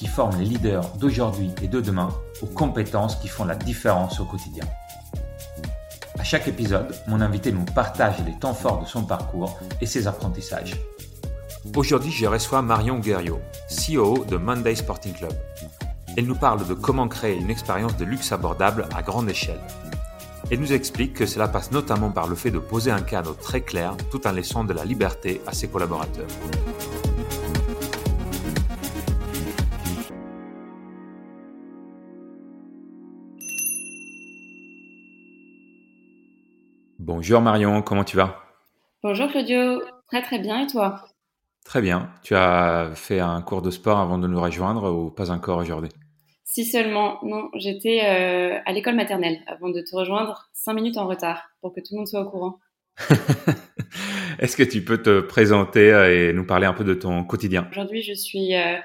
qui forme les leaders d'aujourd'hui et de demain aux compétences qui font la différence au quotidien. À chaque épisode, mon invité nous partage les temps forts de son parcours et ses apprentissages. Aujourd'hui, je reçois Marion Guerriot, CEO de Monday Sporting Club. Elle nous parle de comment créer une expérience de luxe abordable à grande échelle. Elle nous explique que cela passe notamment par le fait de poser un cadre très clair tout en laissant de la liberté à ses collaborateurs. Bonjour Marion, comment tu vas? Bonjour Claudio, très très bien et toi? Très bien. Tu as fait un cours de sport avant de nous rejoindre ou pas encore aujourd'hui? Si seulement, non, j'étais euh, à l'école maternelle avant de te rejoindre, cinq minutes en retard pour que tout le monde soit au courant. Est-ce que tu peux te présenter euh, et nous parler un peu de ton quotidien? Aujourd'hui, je suis euh,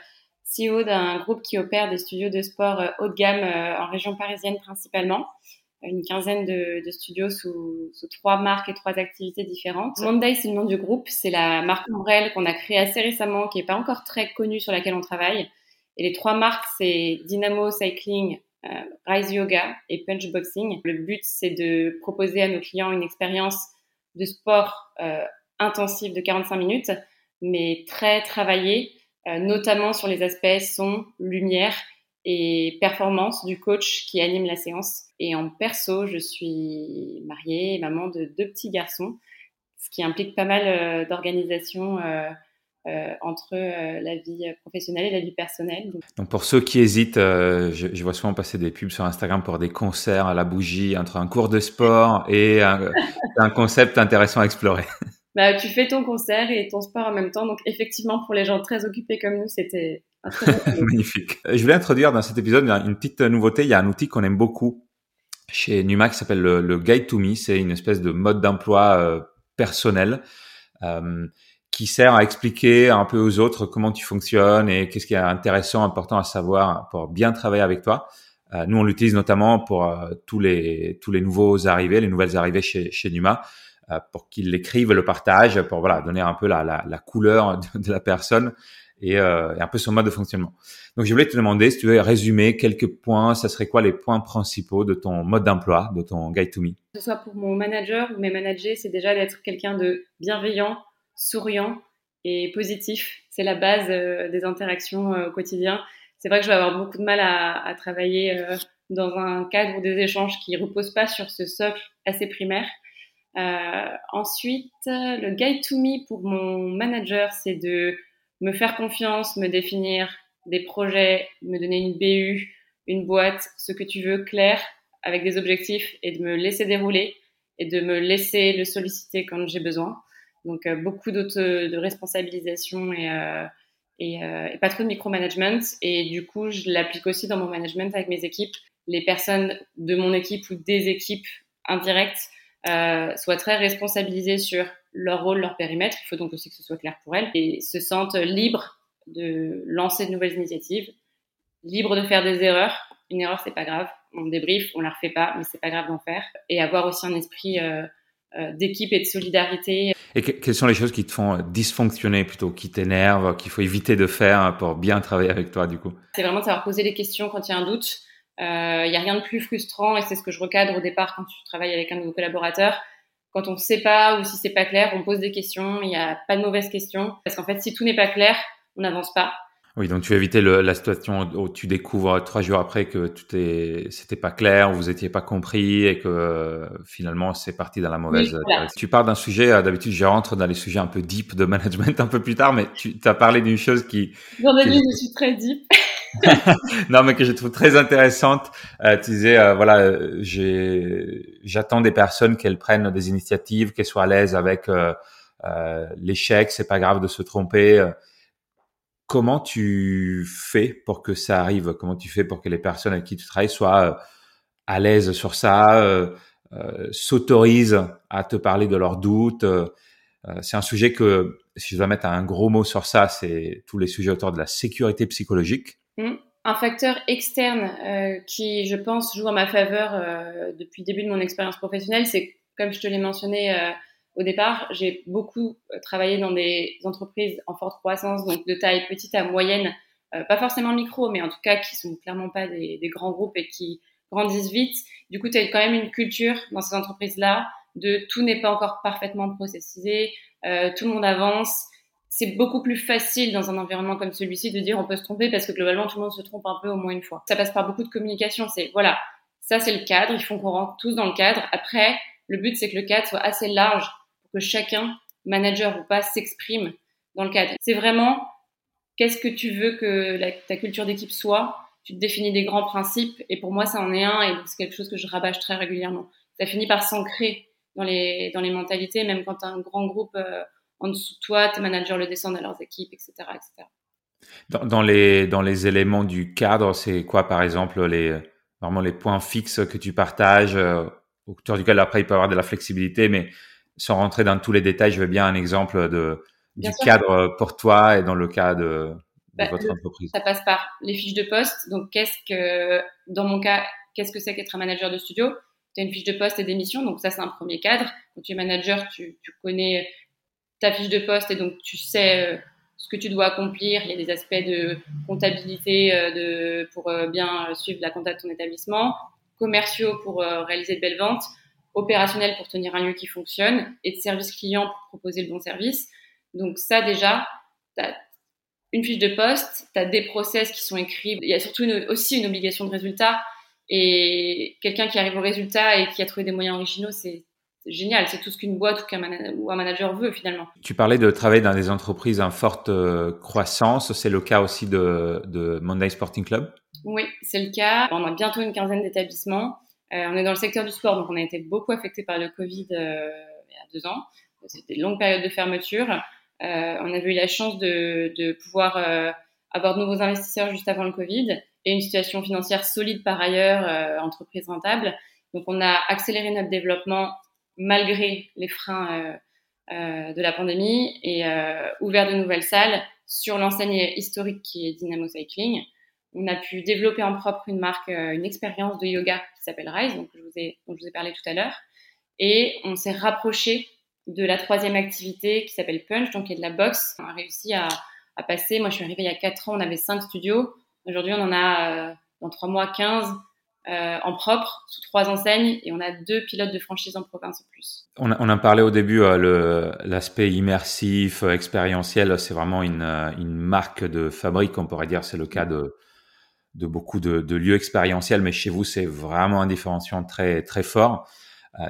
CEO d'un groupe qui opère des studios de sport haut de gamme en région parisienne principalement une quinzaine de, studios sous, trois marques et trois activités différentes. Monday, c'est le nom du groupe. C'est la marque ombrelle qu'on a créée assez récemment, qui n'est pas encore très connue, sur laquelle on travaille. Et les trois marques, c'est Dynamo Cycling, euh, Rise Yoga et Punch Boxing. Le but, c'est de proposer à nos clients une expérience de sport euh, intensive de 45 minutes, mais très travaillée, euh, notamment sur les aspects son, lumière et performance du coach qui anime la séance. Et en perso, je suis mariée, maman de deux petits garçons, ce qui implique pas mal euh, d'organisation euh, euh, entre euh, la vie professionnelle et la vie personnelle. Donc, pour ceux qui hésitent, euh, je, je, vois souvent passer des pubs sur Instagram pour des concerts à la bougie entre un cours de sport et un, un concept intéressant à explorer. Bah, tu fais ton concert et ton sport en même temps. Donc effectivement, pour les gens très occupés comme nous, c'était Magnifique. Je voulais introduire dans cet épisode une petite nouveauté. Il y a un outil qu'on aime beaucoup chez Numa qui s'appelle le, Guide to Me. C'est une espèce de mode d'emploi euh, personnel euh, qui sert à expliquer un peu aux autres comment tu fonctionnes et qu'est-ce qui est intéressant, important à savoir pour bien travailler avec toi. Euh, nous, on l'utilise notamment pour euh, tous les tous les nouveaux arrivés, les nouvelles arrivées chez, Numa, euh, pour qu'ils l'écrivent, le partagent, pour voilà donner un peu la, la, la couleur de, la personne et, euh, et, un peu son mode de fonctionnement. Donc, je voulais te demander si tu veux résumer quelques points. Ça serait quoi les points principaux de ton mode d'emploi, de ton Guide to Me? Que ce soit pour mon manager ou mes managers, c'est déjà d'être quelqu'un de bienveillant, souriant et positif. C'est la base euh, des interactions euh, au quotidien. C'est vrai que je vais avoir beaucoup de mal à, travailler dans un cadre ou des échanges qui reposent pas sur ce socle assez primaire. Ensuite, le guide to me pour mon manager, c'est de me faire confiance, me définir des projets, me donner une BU, une boîte, ce que tu veux, clair, avec des objectifs et de me laisser dérouler et de me laisser le solliciter quand j'ai besoin. Donc euh, beaucoup de responsabilisation et, euh, et, euh, et, pas trop de micromanagement. Et du coup, je l'applique aussi dans mon management avec mes équipes. Les personnes de mon équipe ou des équipes indirectes soient très responsabilisées sur leur rôle, leur périmètre. Il faut donc aussi que ce soit clair pour elles et se sentent libres de lancer de nouvelles initiatives, libres de faire des erreurs. Une erreur, c'est pas grave. On débrief, on la refait pas, mais c'est pas grave d'en faire. Et avoir aussi un esprit euh, euh, d'équipe et de solidarité. Et que, quelles sont les choses qui te font dysfonctionner plutôt, qui t'énervent, qu'il faut éviter de faire pour bien travailler avec toi du coup? C'est vraiment de savoir poser les questions quand il y a un doute. Il euh, n'y a rien de plus frustrant et c'est ce que je recadre au départ quand tu travailles avec un de nos collaborateurs. Quand on ne sait pas ou si c'est pas clair, on pose des questions. Il n'y a pas de mauvaises questions parce qu'en fait, si tout n'est pas clair, on n'avance pas. Oui, donc tu évité le, la situation où tu découvres trois jours après que tout est, c'était pas clair, vous étiez pas compris et que finalement c'est parti dans la mauvaise. Oui, voilà. Tu parles d'un sujet, euh, d'habitude je rentre dans les sujets un peu deep de management un peu plus tard, mais tu as parlé d'une chose qui. Ai dit, je suis très deep. non, mais que je trouve très intéressante. Euh, tu disais, euh, voilà, j'ai, j'attends des personnes qu'elles prennent des initiatives, qu'elles soient à l'aise avec euh, l'échec. C'est pas grave de se tromper comment tu fais pour que ça arrive? Comment tu fais pour que les personnes avec qui tu travailles soient à l'aise sur ça, s'autorisent à te parler de leurs doutes? C'est un sujet que, si je dois mettre un gros mot sur ça, c'est tous les sujets autour de la sécurité psychologique. Mmh un facteur externe euh, qui, je pense, joue en ma faveur euh, depuis le début de mon expérience professionnelle, c'est, comme je te l'ai mentionné euh, au départ, j'ai beaucoup travaillé dans des entreprises en forte croissance, donc de taille petite à moyenne, pas forcément micro, mais en tout cas qui sont clairement pas des, des grands groupes et qui grandissent vite. Du coup, tu as quand même une culture dans ces entreprises-là de tout n'est pas encore parfaitement processisé, tout le monde avance c'est beaucoup plus facile dans un environnement comme celui-ci de dire on peut se tromper parce que globalement tout le monde se trompe un peu au moins une fois. Ça passe par beaucoup de communication. C'est voilà, ça c'est le cadre. Il faut qu'on rentre tous dans le cadre. Après, le but c'est que le cadre soit assez large pour que chacun, manager ou pas, s'exprime dans le cadre. C'est vraiment qu'est-ce que tu veux que ta culture d'équipe soit? Tu te définis des grands principes et pour moi ça en est un et c'est quelque chose que je rabâche très régulièrement. Ça finit par s'ancrer dans les dans les mentalités, même quand un grand groupe euh, en dessous de toi, tes managers le descendent à leurs équipes, etc. etc. Dans, les, dans les éléments du cadre, c'est quoi par exemple les, vraiment les points fixes que tu partages euh, Autour duquel après il peut y avoir de la flexibilité, mais sans rentrer dans tous les détails, je veux bien un exemple de, du cadre pour toi et dans le cas de, bah, votre entreprise. Ça passe par les fiches de poste. Donc, qu'est-ce que, dans mon cas, qu'est-ce que c'est qu'être un manager de studio? Tu as une fiche de poste et d'émission, donc ça c'est un premier cadre. Quand tu es manager, tu, tu connais ta fiche de poste et donc tu sais euh, ce que tu dois accomplir. Il y a des aspects de comptabilité euh, de, pour euh, bien suivre la compta de ton établissement, commerciaux pour réaliser de belles ventes, opérationnels pour tenir un lieu qui fonctionne et de service client pour proposer le bon service. Donc ça déjà, tu as une fiche de poste, tu as des process qui sont écrits. Il y a surtout aussi une obligation de résultat. Et quelqu'un qui arrive au résultat et qui a trouvé des moyens originaux, c'est génial. C'est tout ce qu'une boîte ou un manager veut finalement. Tu parlais de travailler dans des entreprises en forte euh, croissance. C'est le cas aussi de, de Monday Sporting Club? Oui, c'est le cas. On a bientôt une quinzaine d'établissements. Euh, on est dans le secteur du sport, donc on a été beaucoup affecté par le Covid euh, il y a deux ans. C'était une longue période de fermeture. on avait eu la chance de, de pouvoir avoir de nouveaux investisseurs juste avant le Covid et une situation financière solide par ailleurs, entreprise rentable. Donc on a accéléré notre développement malgré les freins euh, euh, de la pandémie et euh, ouvert de nouvelles salles sur l'enseigne historique qui est Dynamo Cycling. On a pu développer en propre une marque, une expérience de yoga qui s'appelle Rise, donc je vous ai, dont je vous ai parlé tout à l'heure. Et on s'est rapproché de la troisième activité qui s'appelle Punch, donc qui est de la boxe. On a réussi à, à, passer, moi je suis arrivée il y a 4 ans, on avait 5 studios. Aujourd'hui on en a dans 3 mois 15 euh, en propre sous trois enseignes et on a deux pilotes de franchise en province en plus. On a, on a parlé au début euh, l'aspect immersif, euh, expérientiel, c'est vraiment une, euh, une, marque de fabrique, on pourrait dire, c'est le cas de, de beaucoup de, de, lieux expérientiels, mais chez vous c'est vraiment un différenciant très très fort.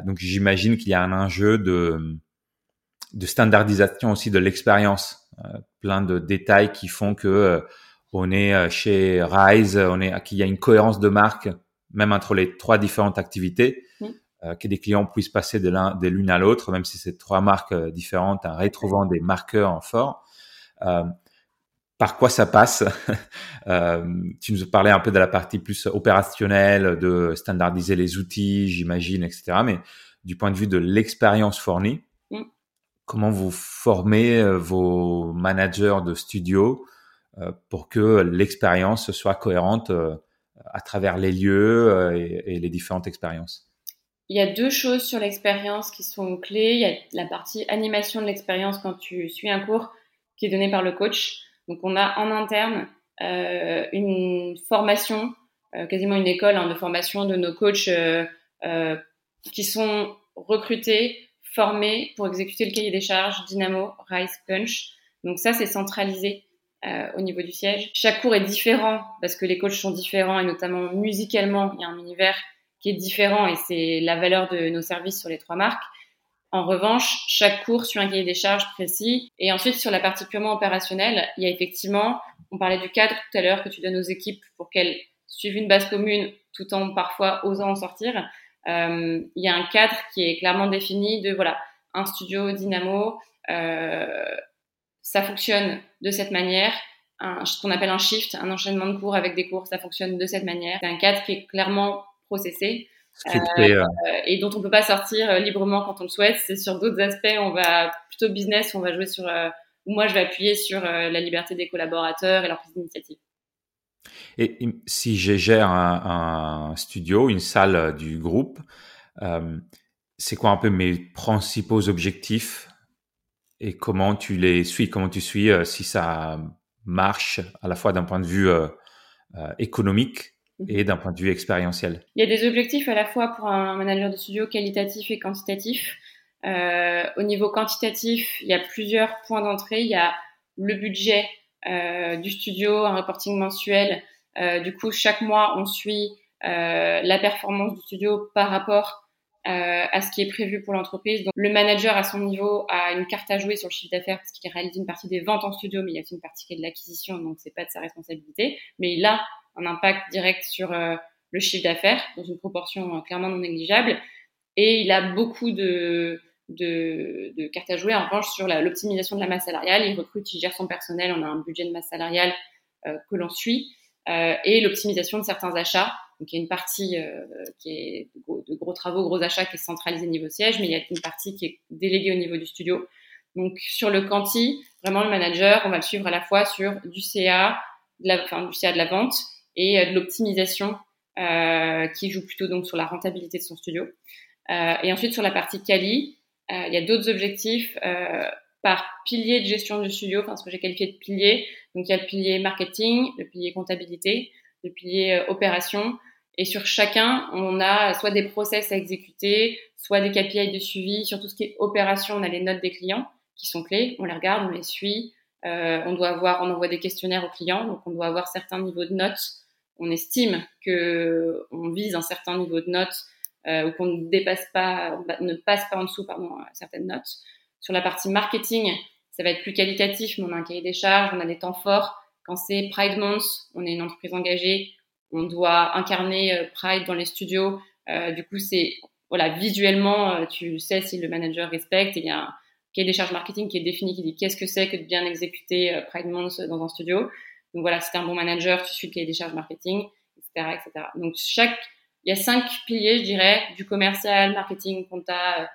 donc j'imagine qu'il y a un enjeu de, de standardisation aussi de l'expérience, plein de détails qui font que on est chez Rise, on est qu'il y a une cohérence de marque même entre les trois différentes activités, euh, que des clients puissent passer de l'un de l'une à l'autre, même si c'est trois marques euh, différentes, en retrouvant des marqueurs en fort. Euh, par quoi ça passe Tu nous parlais un peu de la partie plus opérationnelle, de standardiser les outils, j'imagine, etc. Mais du point de vue de l'expérience fournie, mm. comment vous formez vos managers de studio pour que l'expérience soit cohérente à travers les lieux euh, et, les différentes expériences Il y a deux choses sur l'expérience qui sont clés. Il y a la partie animation de l'expérience quand tu suis un cours qui est donné par le coach. Donc on a en interne euh, une formation, euh, quasiment une école hein, de formation de nos coachs qui sont recrutés, formés pour exécuter le cahier des charges Dynamo, Rise, Punch. Donc ça, c'est centralisé euh, au niveau du siège. Chaque cours est différent parce que les coachs sont différents et notamment musicalement, il y a un univers qui est différent et c'est la valeur de nos services sur les trois marques. En revanche, chaque cours suit un cahier des charges précis. Et ensuite, sur la partie purement opérationnelle, il y a effectivement, on parlait du cadre tout à l'heure que tu donnes aux équipes pour qu'elles suivent une base commune tout en parfois osant en sortir. Euh, il y a un cadre qui est clairement défini de, voilà, un studio Dynamo, euh, ça fonctionne de cette manière. ce qu'on appelle un shift, un enchaînement de cours avec des cours, ça fonctionne de cette manière. C'est un cadre qui est clairement processé. Euh, et dont on peut pas sortir librement quand on le souhaite. C'est sur d'autres aspects, on va plutôt business, on va jouer sur, ou moi je vais appuyer sur la liberté des collaborateurs et leur prise d'initiative. Et si je gère un, studio, une salle du groupe, euh, c'est quoi un peu mes principaux objectifs et comment tu les suis, comment tu suis euh, si ça marche à la fois d'un point de vue euh, économique mhm. et d'un point de vue expérientiel? Il y a des objectifs à la fois pour un manager de studio qualitatif et quantitatif. au niveau quantitatif, il y a plusieurs points d'entrée. Il y a le budget du studio, un reporting mensuel. du coup, chaque mois, on suit la performance du studio par rapport euh, à ce qui est prévu pour l'entreprise. Donc, le manager à son niveau a une carte à jouer sur le chiffre d'affaires parce qu'il réalise une partie des ventes en studio, mais il y a aussi une partie qui est de l'acquisition, donc c'est pas de sa responsabilité. Mais il a un impact direct sur euh, le chiffre d'affaires dans une proportion euh, clairement non négligeable, et il a beaucoup de de, de cartes à jouer en revanche sur l'optimisation de la masse salariale. Il recrute, il gère son personnel, on a un budget de masse salariale que l'on suit, et l'optimisation de certains achats donc il y a une partie euh, qui est de gros, travaux, gros achats qui est centralisée au niveau siège, mais il y a une partie qui est déléguée au niveau du studio. Donc sur le quanti, vraiment le manager, on va le suivre à la fois sur du CA, de la, enfin, du CA de la vente et euh, de l'optimisation euh, qui joue plutôt donc sur la rentabilité de son studio. Et ensuite sur la partie quali, il y a d'autres objectifs par pilier de gestion du studio, enfin ce que j'ai qualifié de pilier. Donc il y a le pilier marketing, le pilier comptabilité, le pilier opération, et sur chacun, on a soit des process à exécuter, soit des KPI de suivi. Sur tout ce qui est opération, on a les notes des clients qui sont clés. On les regarde, on les suit. Euh, on doit avoir, on envoie des questionnaires aux clients, donc on doit avoir certains niveaux de notes. On estime que on vise un certain niveau de notes euh, ou qu'on ne dépasse pas, ne passe pas en dessous, pardon, certaines notes. Sur la partie marketing, ça va être plus qualitatif, mais on a un cahier des charges, on a des temps forts. Quand c'est Pride Month, on est une entreprise engagée, on doit incarner euh, Pride dans les studios. Euh, du coup, c'est voilà, visuellement, euh, tu sais si le manager respecte. Il y a un cahier des charges marketing qui est défini, qui dit qu'est-ce que c'est que de bien exécuter Pride Month dans un studio. Donc voilà, si tu un bon manager, tu suis le cahier des charges marketing, etc., etc. Donc chaque, il y a cinq piliers, je dirais, du commercial, marketing, compta,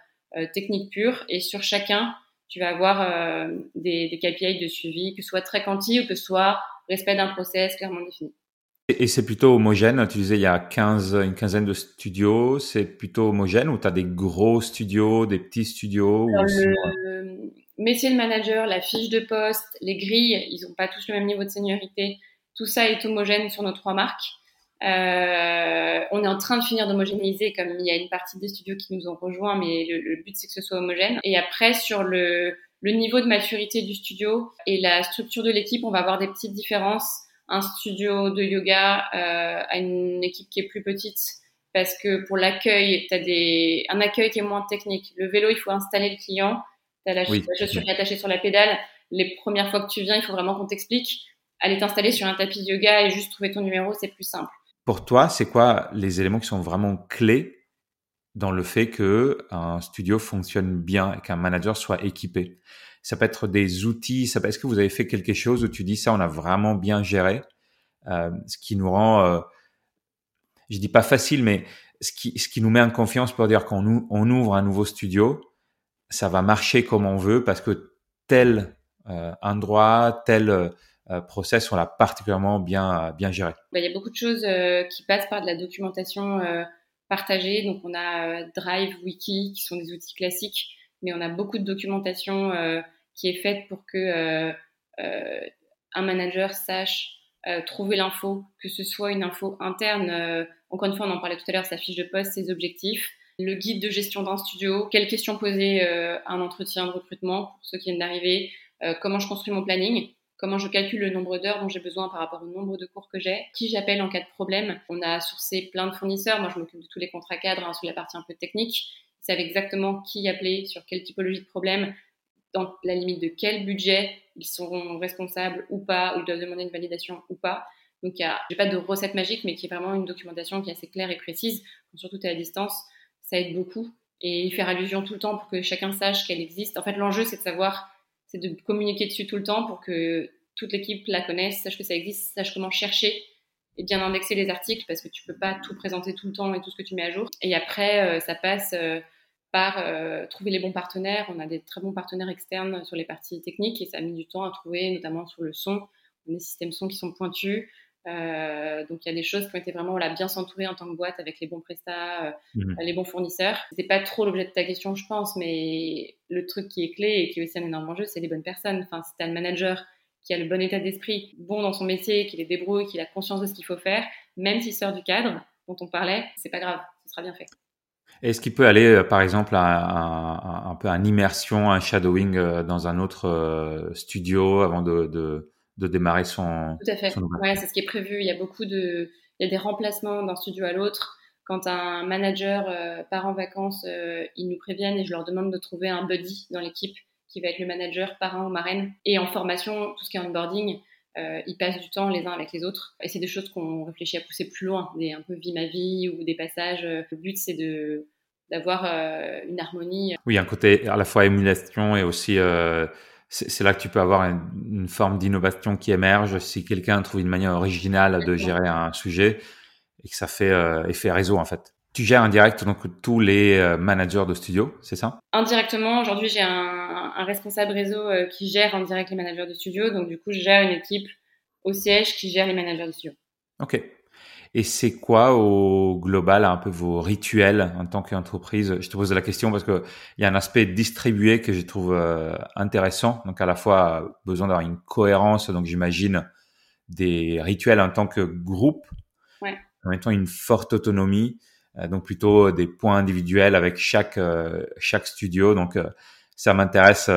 technique pure, et sur chacun, tu vas avoir des, des KPI de suivi, que ce soit très quanti ou que ce soit respect d'un process clairement défini. Et c'est plutôt homogène. Tu disais il y a 15, une quinzaine de studios. C'est plutôt homogène ou tu as des gros studios, des petits studios Le métier de manager, la fiche de poste, les grilles, ils n'ont pas tous le même niveau de seniorité. Tout ça est homogène sur nos trois marques. Euh, on est en train de finir d'homogénéiser, comme il y a une partie des studios qui nous ont rejoints, mais le, le but c'est que ce soit homogène. Et après, sur le, le niveau de maturité du studio et la structure de l'équipe, on va avoir des petites différences un studio de yoga euh, à une équipe qui est plus petite parce que pour l'accueil, tu as des, un accueil qui est moins technique. Le vélo, il faut installer le client. Tu as la, chaussure attachée sur la pédale. Les premières fois que tu viens, il faut vraiment qu'on t'explique. Aller t'installer sur un tapis de yoga et juste trouver ton numéro, c'est plus simple. Pour toi, c'est quoi les éléments qui sont vraiment clés dans le fait que un studio fonctionne bien et qu'un manager soit équipé? Ça peut être des outils. Est-ce que vous avez fait quelque chose où tu dis ça, on a vraiment bien géré, euh, ce qui nous rend, euh, je dis pas facile, mais ce qui, ce qui nous met en confiance pour dire qu'on on ouvre un nouveau studio, ça va marcher comme on veut parce que tel euh, endroit, tel euh, process, on l'a particulièrement bien, bien géré. Bah, il y a beaucoup de choses qui passent par de la documentation partagée. Donc on a Drive, Wiki, qui sont des outils classiques mais on a beaucoup de documentation euh, qui est faite pour que euh, euh, un manager sache trouver l'info, que ce soit une info interne. encore une fois, on en parlait tout à l'heure, sa fiche de poste, ses objectifs, le guide de gestion d'un studio, quelles questions poser à un entretien de recrutement pour ceux qui viennent d'arriver, comment je construis mon planning, comment je calcule le nombre d'heures dont j'ai besoin par rapport au nombre de cours que j'ai, qui j'appelle en cas de problème. On a sourcé plein de fournisseurs, moi je m'occupe de tous les contrats cadres hein, sur la partie un peu technique, savent exactement qui appeler, sur quelle typologie de problème, dans la limite de quel budget ils seront responsables ou pas, ou ils doivent demander une validation ou pas. Donc, il n'y a pas de recette magique, mais qui est vraiment une documentation qui est assez claire et précise. Surtout à distance, ça aide beaucoup. Et y faire allusion tout le temps pour que chacun sache qu'elle existe. En fait, l'enjeu, c'est de savoir, c'est de communiquer dessus tout le temps pour que toute l'équipe la connaisse, sache que ça existe, sache comment chercher et bien indexer les articles parce que tu peux pas tout présenter tout le temps et tout ce que tu mets à jour. Et après, ça passe par trouver les bons partenaires. On a des très bons partenaires externes sur les parties techniques et ça a mis du temps à trouver, notamment sur le son. On a des systèmes son qui sont pointus. Euh, donc il y a des choses qui ont été vraiment voilà, bien s'entourer en tant que boîte avec les bons prestats, euh, mhm. les bons fournisseurs. C'est pas trop l'objet de ta question, je pense, mais le truc qui est clé et qui est aussi un énorme enjeu, c'est les bonnes personnes. Enfin, si tu as le manager qui a le bon état d'esprit, bon dans son métier, qui les débrouille, qui a conscience de ce qu'il faut faire, même s'il sort du cadre dont on parlait, c'est pas grave, ce sera bien fait. Est-ce qu'il peut aller, euh, par exemple, à, un peu à une immersion, un shadowing dans un autre studio avant de de démarrer son. Tout à fait. Ouais, c'est ce qui est prévu. Il y a beaucoup de, il y a des remplacements d'un studio à l'autre. Quand un manager euh, part en vacances, euh, ils nous préviennent et je leur demande de trouver un buddy dans l'équipe qui va être le manager, parrain ou marraine. Et en formation, tout ce qui est onboarding, euh, ils passent du temps les uns avec les autres. Et c'est des choses qu'on réfléchit à pousser plus loin, des un peu vie ma vie ou des passages. Le but, c'est de d'avoir une harmonie. Oui, un côté à la fois émulation et aussi c'est là que tu peux avoir une, forme d'innovation qui émerge si quelqu'un trouve une manière originale de gérer un sujet et que ça fait euh, effet réseau en fait. Tu gères en direct donc tous les euh, managers de studio, c'est ça? Indirectement, aujourd'hui j'ai un, un, responsable réseau euh, qui gère en direct les managers de studio, donc du coup je gère une équipe au siège qui gère les managers de studio. Ok. Et c'est quoi au global un peu vos rituels en tant qu'entreprise? Je te pose la question parce que il y a un aspect distribué que je trouve euh, intéressant. Donc à la fois besoin d'avoir une cohérence. Donc j'imagine des rituels en tant que groupe, ouais. en même temps une forte autonomie. Euh, donc plutôt des points individuels avec chaque euh, chaque studio. Donc ça m'intéresse.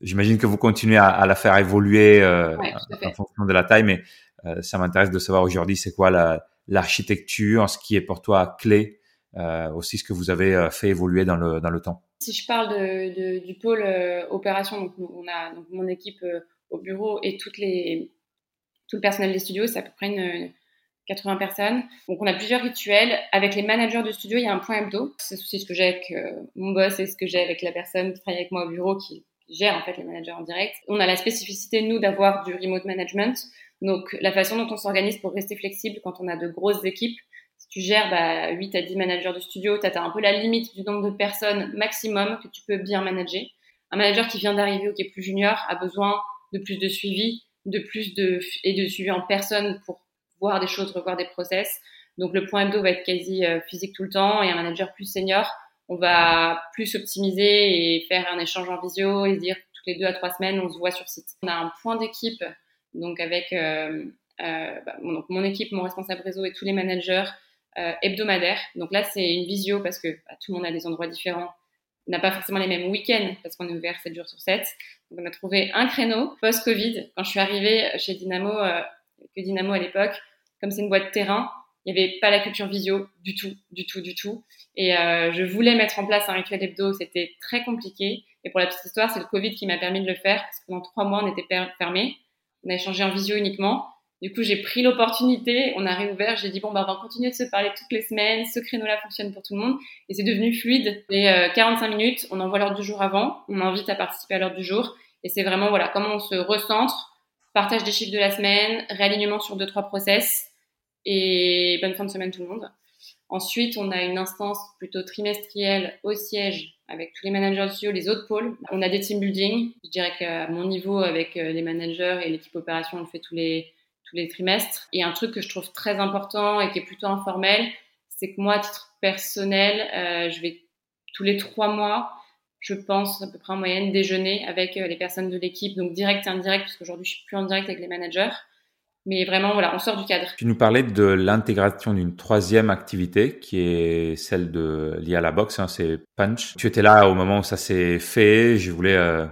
J'imagine que vous continuez à, à la faire évoluer en fonction de la taille, mais ça m'intéresse de savoir aujourd'hui c'est quoi la, l'architecture, ce qui est pour toi clé, euh, aussi ce que vous avez euh, fait évoluer dans le, dans le temps. Si je parle de, du pôle euh, opération, donc on a donc mon équipe au bureau et toutes les, tout le personnel des studios, c'est à peu près une, 80 personnes. Donc on a plusieurs rituels. Avec les managers de studio, il y a un point hebdo. C'est aussi ce que j'ai avec mon boss et ce que j'ai avec la personne qui travaille avec moi au bureau qui gère en fait les managers en direct. On a la spécificité, nous, d'avoir du remote management. Donc, la façon dont on s'organise pour rester flexible quand on a de grosses équipes, si tu gères bah, 8 à 10 managers de studio, tu as un peu la limite du nombre de personnes maximum que tu peux bien manager. Un manager qui vient d'arriver ou qui est plus junior a besoin de plus de suivi, de plus de et de suivi en personne pour voir des choses, revoir des process. Donc le point hebdo va être quasi euh, physique tout le temps et un manager plus senior, on va plus optimiser et faire un échange en visio et se dire toutes les deux à trois semaines on se voit sur site. On a un point d'équipe donc avec euh, euh, bah, mon, mon, équipe, mon responsable réseau et tous les managers hebdomadaires. Donc là, c'est une visio parce que bah, tout le monde a des endroits différents n'a pas forcément les mêmes week-ends parce qu'on est ouvert 7 jours sur 7. Donc on a trouvé un créneau post-Covid. Quand je suis arrivée chez Dynamo, que Dynamo à l'époque, comme c'est une boîte terrain, il n'y avait pas la culture visio du tout, du tout, du tout. Et euh, je voulais mettre en place un rituel hebdo, c'était très compliqué. Et pour la petite histoire, c'est le Covid qui m'a permis de le faire parce que pendant trois mois, on était fermé. On a échangé en visio uniquement. Du coup, j'ai pris l'opportunité, on a réouvert, j'ai dit bon bah on va continuer de se parler toutes les semaines, ce créneau-là fonctionne pour tout le monde et c'est devenu fluide. Et euh, 45 minutes, on envoie l'heure du jour avant, on invite à participer à l'heure du jour et c'est vraiment voilà comment on se recentre, partage des chiffres de la semaine, réalignement sur deux trois process et bonne fin de semaine tout le monde. Ensuite, on a une instance plutôt trimestrielle au siège avec tous les managers de studio, les autres pôles. On a des team building. Je dirais qu'à mon niveau, avec euh, les managers et l'équipe opération, on le fait tous les, tous les trimestres. Et un truc que je trouve très important et qui est plutôt informel, c'est que moi, à titre personnel, euh, je vais tous les trois mois, je pense à peu près en moyenne, déjeuner avec euh, les personnes de l'équipe, donc direct et indirect, parce qu'aujourd'hui, je suis plus en direct avec les managers. Mais vraiment, voilà, on sort du cadre. Tu nous parlais de l'intégration d'une troisième activité qui est celle de liée à la boxe, hein, c'est Punch. Tu étais là au moment où ça s'est fait. Je voulais, euh,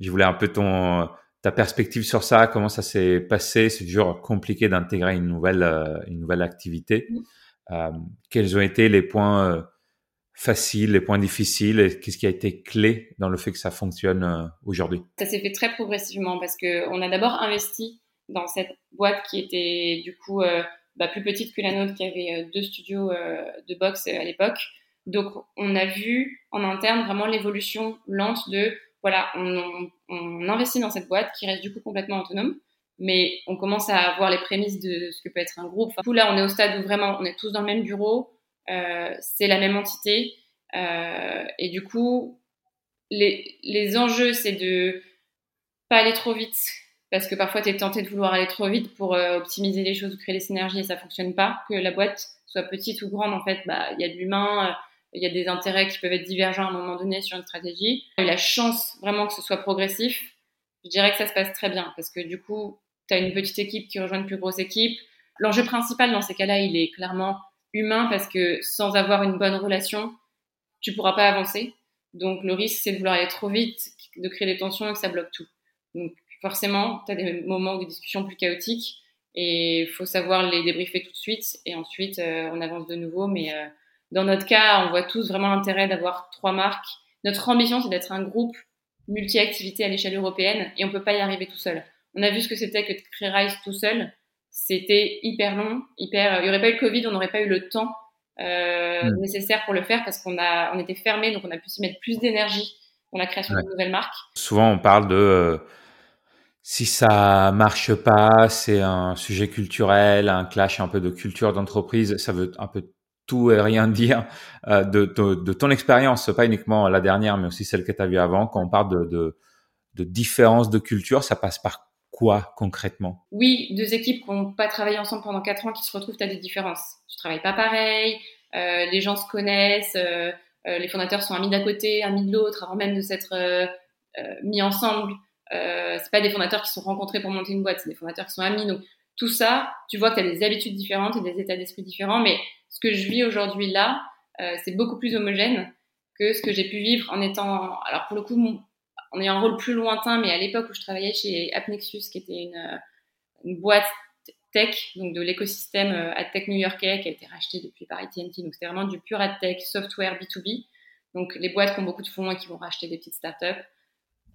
je voulais un peu ton ta perspective sur ça. Comment ça s'est passé C'est toujours compliqué d'intégrer une nouvelle euh, une nouvelle activité. Euh, quels ont été les points faciles, les points difficiles et qu'est-ce qui a été clé dans le fait que ça fonctionne aujourd'hui? Ça s'est fait très progressivement parce que on a d'abord investi dans cette boîte qui était du coup euh, bah, plus petite que la nôtre, qui avait euh, deux studios euh, de boxe à l'époque. Donc on a vu en interne vraiment l'évolution lente de voilà, on, investit dans cette boîte qui reste du coup complètement autonome. mais on commence à avoir les prémices de ce que peut être un groupe. Enfin, là, on est au stade où vraiment on est tous dans le même bureau, c'est la même entité, et du coup, les, les enjeux, c'est de pas aller trop vite, parce que parfois tu es tenté de vouloir aller trop vite pour euh, optimiser les choses ou créer des synergies et ça fonctionne pas. Que la boîte soit petite ou grande, en fait, bah il y a de l'humain, il y a des intérêts qui peuvent être divergents à un moment donné sur une stratégie. La chance vraiment que ce soit progressif, je dirais que ça se passe très bien parce que du coup, tu as une petite équipe qui rejoint une plus grosse équipe. L'enjeu principal dans ces cas-là, il est clairement humain parce que sans avoir une bonne relation, tu pourras pas avancer. Donc le risque, c'est de vouloir aller trop vite, de créer des tensions et que ça bloque tout. Donc forcément, tu as des moments ou des discussions plus chaotiques et il faut savoir les débriefer tout de suite et ensuite euh, on avance de nouveau. Mais euh, dans notre cas, on voit tous vraiment l'intérêt d'avoir trois marques. Notre ambition, c'est d'être un groupe multi-activité à l'échelle européenne et on peut pas y arriver tout seul. On a vu ce que c'était que de créer Rise tout seul. C'était hyper long, hyper. Il n'y aurait pas eu le Covid, on n'aurait pas eu le temps euh, hmm. nécessaire pour le faire parce qu'on a, on était fermé, donc on a pu s'y mettre plus d'énergie dans la création de nouvelles marques. Souvent, on parle de si ça marche pas, c'est un sujet culturel, un clash un peu de culture d'entreprise. Ça veut un peu tout et rien dire euh, de, ton expérience, pas uniquement la dernière, mais aussi celle que tu as vue avant. Quand on parle de, de, de différence de culture, ça passe par quoi concrètement? Oui, deux équipes qui n'ont pas travaillé ensemble pendant quatre ans qui se retrouvent, tu as des différences. Tu travailles pas pareil, euh, les gens se connaissent, euh, les fondateurs sont amis d'un côté, amis de l'autre, avant même de s'être mis ensemble. C'est pas des fondateurs qui sont rencontrés pour monter une boîte, c'est des fondateurs qui sont amis. Donc tout ça, tu vois que tu as des habitudes différentes et des états d'esprit différents, mais ce que je vis aujourd'hui là, c'est beaucoup plus homogène que ce que j'ai pu vivre en étant, alors pour le coup, on est un rôle plus lointain, mais à l'époque où je travaillais chez Appnexus, qui était une, euh, boîte tech, donc de l'écosystème euh, AdTech new-yorkais qui a été racheté depuis par AT&T. Donc c'était vraiment du pur AdTech, software B2B. Donc les boîtes qui ont beaucoup de fonds et qui vont racheter des petites startups.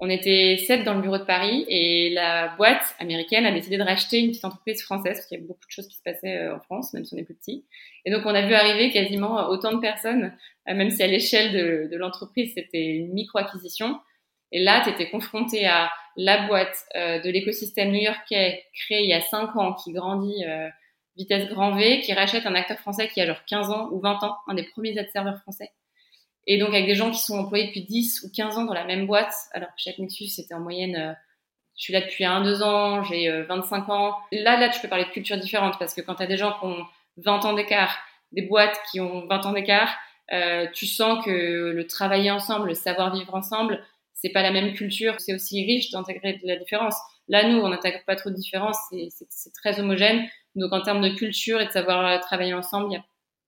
On était sept dans le bureau de Paris et la boîte américaine a décidé de racheter une petite entreprise française parce qu'il y a beaucoup de choses qui se passaient euh, en France, même si on est plus petit. Et donc on a vu arriver quasiment autant de personnes, même si à l'échelle de, l'entreprise c'était une micro-acquisition. Et là, tu étais confronté à la boîte euh, de l'écosystème new-yorkais créé il y a 5 ans, qui grandit euh, vitesse grand V, qui rachète un acteur français qui a genre 15 ans ou 20 ans, un des premiers ad serveurs français. Et donc avec des gens qui sont employés depuis 10 ou 15 ans dans la même boîte, alors que chez Nexus, c'était en moyenne, euh, je suis là depuis 1-2 ans, j'ai 25 ans. Là, là, tu peux parler de cultures différentes parce que quand tu as des gens qui ont 20 ans d'écart, des boîtes qui ont 20 ans d'écart, tu sens que le travailler ensemble, le savoir vivre ensemble, c'est pas la même culture, c'est aussi riche d'intégrer de la différence. Là, nous, on n'intègre pas trop de différence, c'est très homogène. Donc, en termes de culture et de savoir travailler ensemble, il y a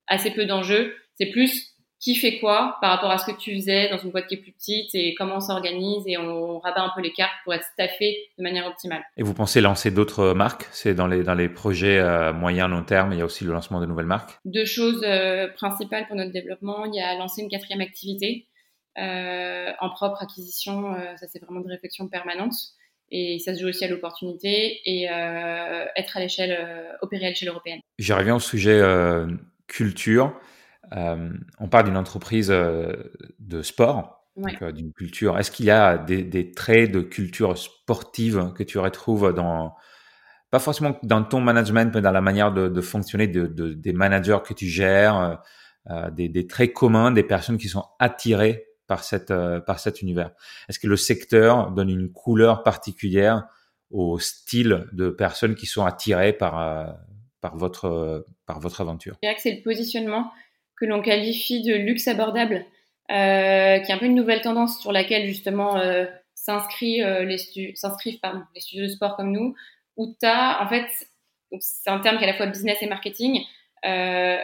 assez peu d'enjeux. C'est plus qui fait quoi par rapport à ce que tu faisais dans une boîte qui est plus petite et comment on s'organise et on rabat un peu les cartes pour être staffé de manière optimale. Et vous pensez lancer d'autres marques? C'est dans les, dans les projets euh, moyen long terme, il y a aussi le lancement de nouvelles marques? Deux choses euh, principales pour notre développement. Il y a lancer une quatrième activité euh, en propre acquisition, euh, ça c'est vraiment de réflexion permanente. Et ça se joue aussi à l'opportunité et être à l'échelle, opérer à l'échelle européenne. Je reviens au sujet culture. On parle d'une entreprise de sport, d'une culture. Est-ce qu'il y a des, traits de culture sportive que tu retrouves dans, pas forcément dans ton management, mais dans la manière de, fonctionner de, des managers que tu gères, des, des, traits communs des personnes qui sont attirées par cette euh, par cet univers? Est-ce que le secteur donne une couleur particulière au style de personnes qui sont attirées par euh, par votre par votre aventure? Je dirais que c'est le positionnement que l'on qualifie de luxe abordable, euh, qui est un peu une nouvelle tendance sur laquelle justement les s'inscrivent pardon les studios de sport comme nous, où tu as en fait c'est un terme qui est à la fois business et marketing. Euh,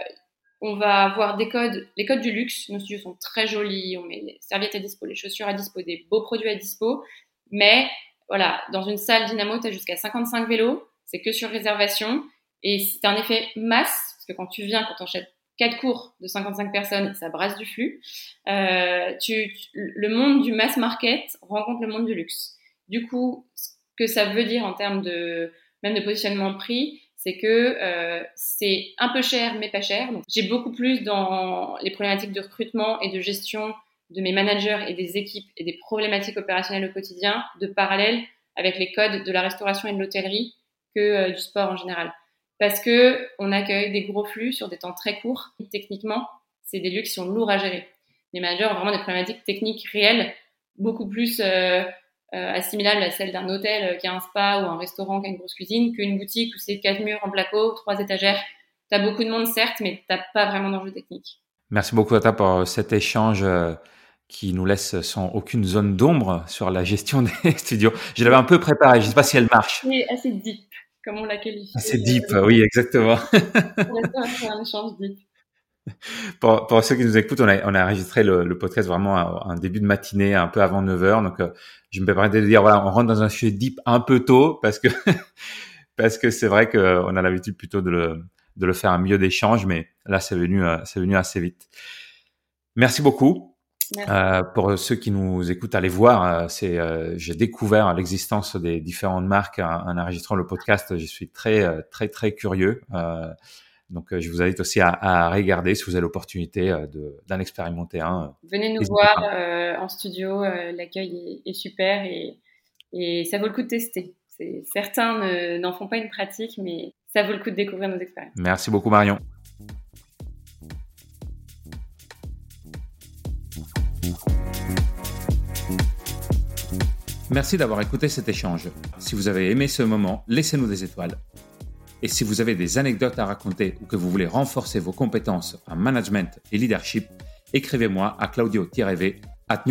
on va avoir des codes, les codes du luxe. Nos studios sont très jolis. On met les serviettes à dispo, les chaussures à dispo, des beaux produits à dispo. Mais voilà, dans une salle Dynamo, tu as jusqu'à 55 vélos. C'est que sur réservation. Et c'est un effet masse, parce que quand tu viens, quand tu enchaînes quatre cours de 55 personnes, ça brasse du flux. Euh, tu, le monde du mass market rencontre le monde du luxe. Du coup, ce que ça veut dire en termes de même de positionnement prix, c'est que euh, c'est un peu cher mais pas cher. J'ai beaucoup plus dans les problématiques de recrutement et de gestion de mes managers et des équipes et des problématiques opérationnelles au quotidien de parallèle avec les codes de la restauration et de l'hôtellerie que du sport en général. Parce que on accueille des gros flux sur des temps très courts. Techniquement, c'est des lieux qui sont lourds à gérer. Les managers ont vraiment des problématiques techniques réelles, beaucoup plus assimilables à celles d'un hôtel qui a un spa ou un restaurant qui a une grosse cuisine qu'une boutique où c'est quatre murs en placo, trois étagères. Tu as beaucoup de monde, certes, mais tu pas vraiment d'enjeux techniques. Merci beaucoup, Ata, pour cet échange qui nous laisse sans aucune zone d'ombre sur la gestion des studios. Je l'avais un peu préparé, je ne sais pas si elle marche. C'est assez deep, comme on l'a qualifié. Assez deep, oui, exactement. un échange deep. Pour, pour, ceux qui nous écoutent, on a, on a enregistré le, le podcast vraiment un début de matinée, un peu avant 9h. Donc, euh, je me permets de dire, voilà, on rentre dans un sujet deep un peu tôt parce que parce que c'est vrai qu'on a l'habitude plutôt de le, de le faire un milieu d'échange, mais là, c'est venu, euh, c'est venu assez vite. Merci beaucoup. Euh, pour ceux qui nous écoutent, allez voir. Euh, c'est, euh, j'ai découvert l'existence des différentes marques en, enregistrant le podcast. Je suis très, très, très curieux. donc, je vous invite aussi à, à regarder si vous avez l'opportunité de, d'en expérimenter un. Venez nous voir en studio. l'accueil est, est, super et, et ça vaut le coup de tester. Certains n'en font pas une pratique, mais ça vaut le coup de découvrir nos expériences. Merci beaucoup, Marion. Merci d'avoir écouté cet échange. Si vous avez aimé ce moment, laissez-nous des étoiles. Et si vous avez des anecdotes à raconter ou que vous voulez renforcer vos compétences en management et leadership, écrivez-moi à claudio-v at